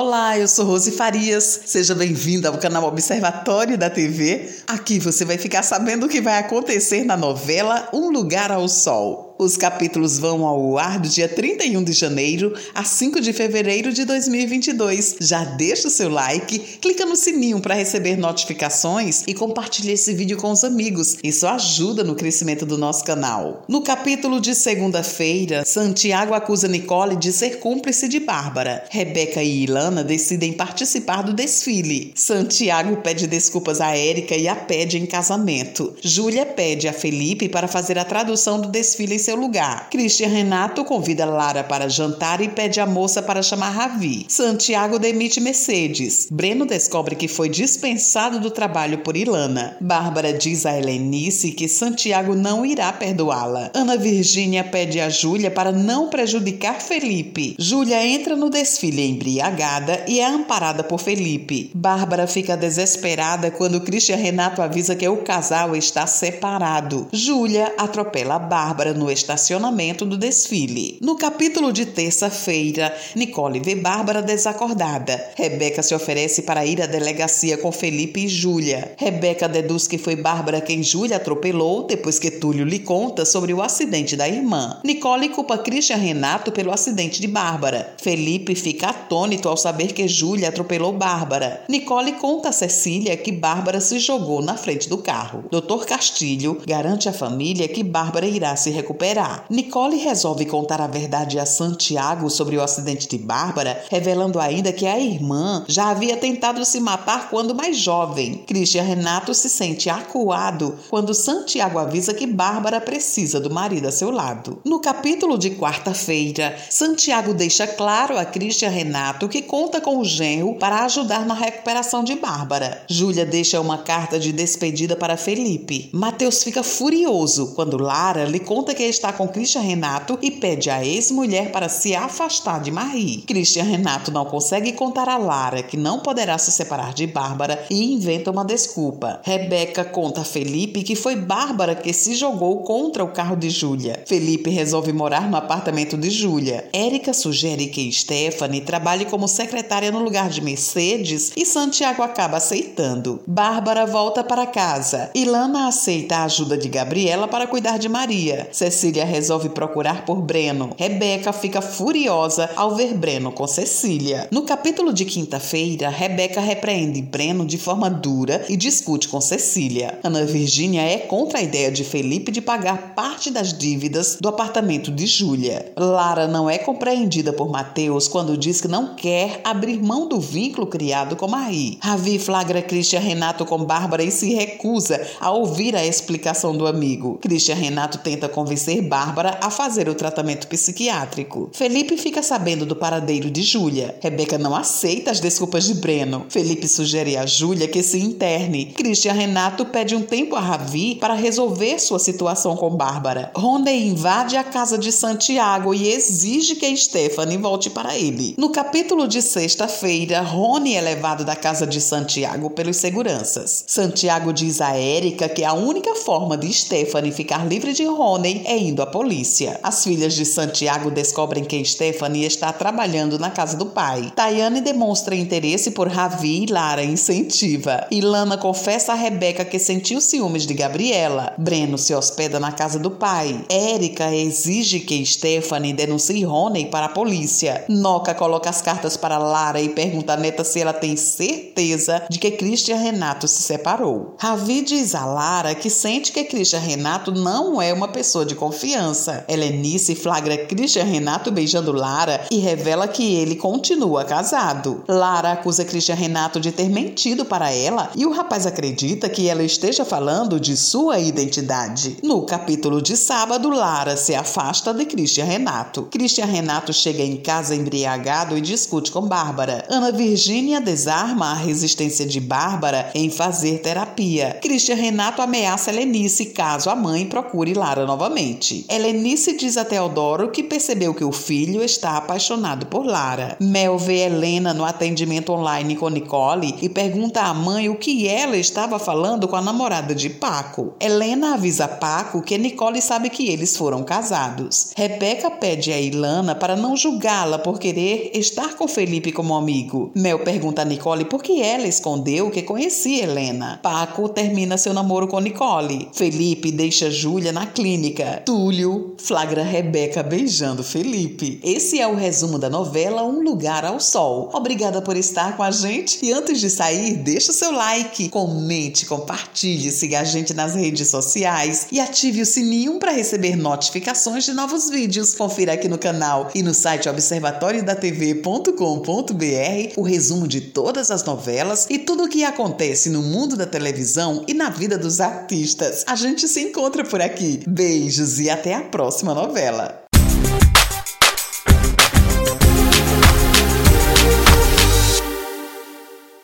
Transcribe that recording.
Olá, eu sou Rose Farias. Seja bem-vinda ao canal Observatório da TV. Aqui você vai ficar sabendo o que vai acontecer na novela Um Lugar ao Sol. Os capítulos vão ao ar do dia 31 de janeiro a 5 de fevereiro de 2022. Já deixa o seu like, clica no sininho para receber notificações e compartilhe esse vídeo com os amigos. Isso ajuda no crescimento do nosso canal. No capítulo de segunda-feira, Santiago acusa Nicole de ser cúmplice de Bárbara. Rebeca e Ilana decidem participar do desfile. Santiago pede desculpas a Érica e a pede em casamento. Júlia pede a Felipe para fazer a tradução do desfile em seu lugar. Christian Renato convida Lara para jantar e pede a moça para chamar Ravi. Santiago demite Mercedes. Breno descobre que foi dispensado do trabalho por Ilana. Bárbara diz a Helenice que Santiago não irá perdoá-la. Ana Virgínia pede a Júlia para não prejudicar Felipe. Júlia entra no desfile embriagada e é amparada por Felipe. Bárbara fica desesperada quando Christian Renato avisa que o casal está separado. Júlia atropela Bárbara no estacionamento do desfile. No capítulo de terça-feira, Nicole vê Bárbara desacordada. Rebeca se oferece para ir à delegacia com Felipe e Júlia. Rebeca deduz que foi Bárbara quem Júlia atropelou depois que Túlio lhe conta sobre o acidente da irmã. Nicole culpa Christian Renato pelo acidente de Bárbara. Felipe fica atônito ao saber que Júlia atropelou Bárbara. Nicole conta a Cecília que Bárbara se jogou na frente do carro. Doutor Castilho garante à família que Bárbara irá se recuperar Nicole resolve contar a verdade a Santiago sobre o acidente de Bárbara, revelando ainda que a irmã já havia tentado se matar quando mais jovem. Christian Renato se sente acuado quando Santiago avisa que Bárbara precisa do marido a seu lado. No capítulo de quarta-feira, Santiago deixa claro a Christian Renato que conta com o genro para ajudar na recuperação de Bárbara. Júlia deixa uma carta de despedida para Felipe. Mateus fica furioso quando Lara lhe conta que está com Christian Renato e pede à ex-mulher para se afastar de Marie. Christian Renato não consegue contar a Lara que não poderá se separar de Bárbara e inventa uma desculpa. Rebeca conta a Felipe que foi Bárbara que se jogou contra o carro de Júlia. Felipe resolve morar no apartamento de Júlia. Érica sugere que Stephanie trabalhe como secretária no lugar de Mercedes e Santiago acaba aceitando. Bárbara volta para casa. Ilana aceita a ajuda de Gabriela para cuidar de Maria. Cecília Cecília resolve procurar por Breno. Rebeca fica furiosa ao ver Breno com Cecília. No capítulo de quinta-feira, Rebeca repreende Breno de forma dura e discute com Cecília. Ana Virgínia é contra a ideia de Felipe de pagar parte das dívidas do apartamento de Júlia. Lara não é compreendida por Mateus quando diz que não quer abrir mão do vínculo criado com Marie. Ravi flagra Christian Renato com Bárbara e se recusa a ouvir a explicação do amigo. Christian Renato tenta convencer Bárbara a fazer o tratamento psiquiátrico. Felipe fica sabendo do paradeiro de Júlia. Rebeca não aceita as desculpas de Breno. Felipe sugere a Júlia que se interne. Christian Renato pede um tempo a Ravi para resolver sua situação com Bárbara. Rondey invade a casa de Santiago e exige que Stephanie volte para ele. No capítulo de sexta-feira, Rony é levado da casa de Santiago pelos seguranças. Santiago diz a Érica que a única forma de Stephanie ficar livre de Rony é indo à polícia. As filhas de Santiago descobrem que Stephanie está trabalhando na casa do pai. Tayane demonstra interesse por Ravi e Lara incentiva. Ilana confessa a Rebeca que sentiu ciúmes de Gabriela. Breno se hospeda na casa do pai. Érica exige que Stephanie denuncie Rony para a polícia. Noca coloca as cartas para Lara e pergunta a neta se ela tem certeza de que Christian Renato se separou. Ravi diz a Lara que sente que Christian Renato não é uma pessoa de confiança confiança. Helenice flagra Christian Renato beijando Lara e revela que ele continua casado. Lara acusa Christian Renato de ter mentido para ela e o rapaz acredita que ela esteja falando de sua identidade. No capítulo de sábado, Lara se afasta de Christian Renato. Christian Renato chega em casa embriagado e discute com Bárbara. Ana Virgínia desarma a resistência de Bárbara em fazer terapia. Christian Renato ameaça Helenice caso a mãe procure Lara novamente. Novamente. Helenice diz a Teodoro que percebeu que o filho está apaixonado por Lara. Mel vê Helena no atendimento online com Nicole e pergunta à mãe o que ela estava falando com a namorada de Paco. Helena avisa Paco que Nicole sabe que eles foram casados. Rebeca pede a Ilana para não julgá-la por querer estar com Felipe como amigo. Mel pergunta a Nicole por que ela escondeu que conhecia Helena. Paco termina seu namoro com Nicole. Felipe deixa Júlia na clínica. Túlio flagra Rebeca beijando Felipe. Esse é o resumo da novela Um Lugar ao Sol. Obrigada por estar com a gente e antes de sair, deixa o seu like, comente, compartilhe, siga a gente nas redes sociais e ative o sininho para receber notificações de novos vídeos. Confira aqui no canal e no site observatoriodatv.com.br o resumo de todas as novelas e tudo o que acontece no mundo da televisão e na vida dos artistas. A gente se encontra por aqui. Beijos e até a próxima novela.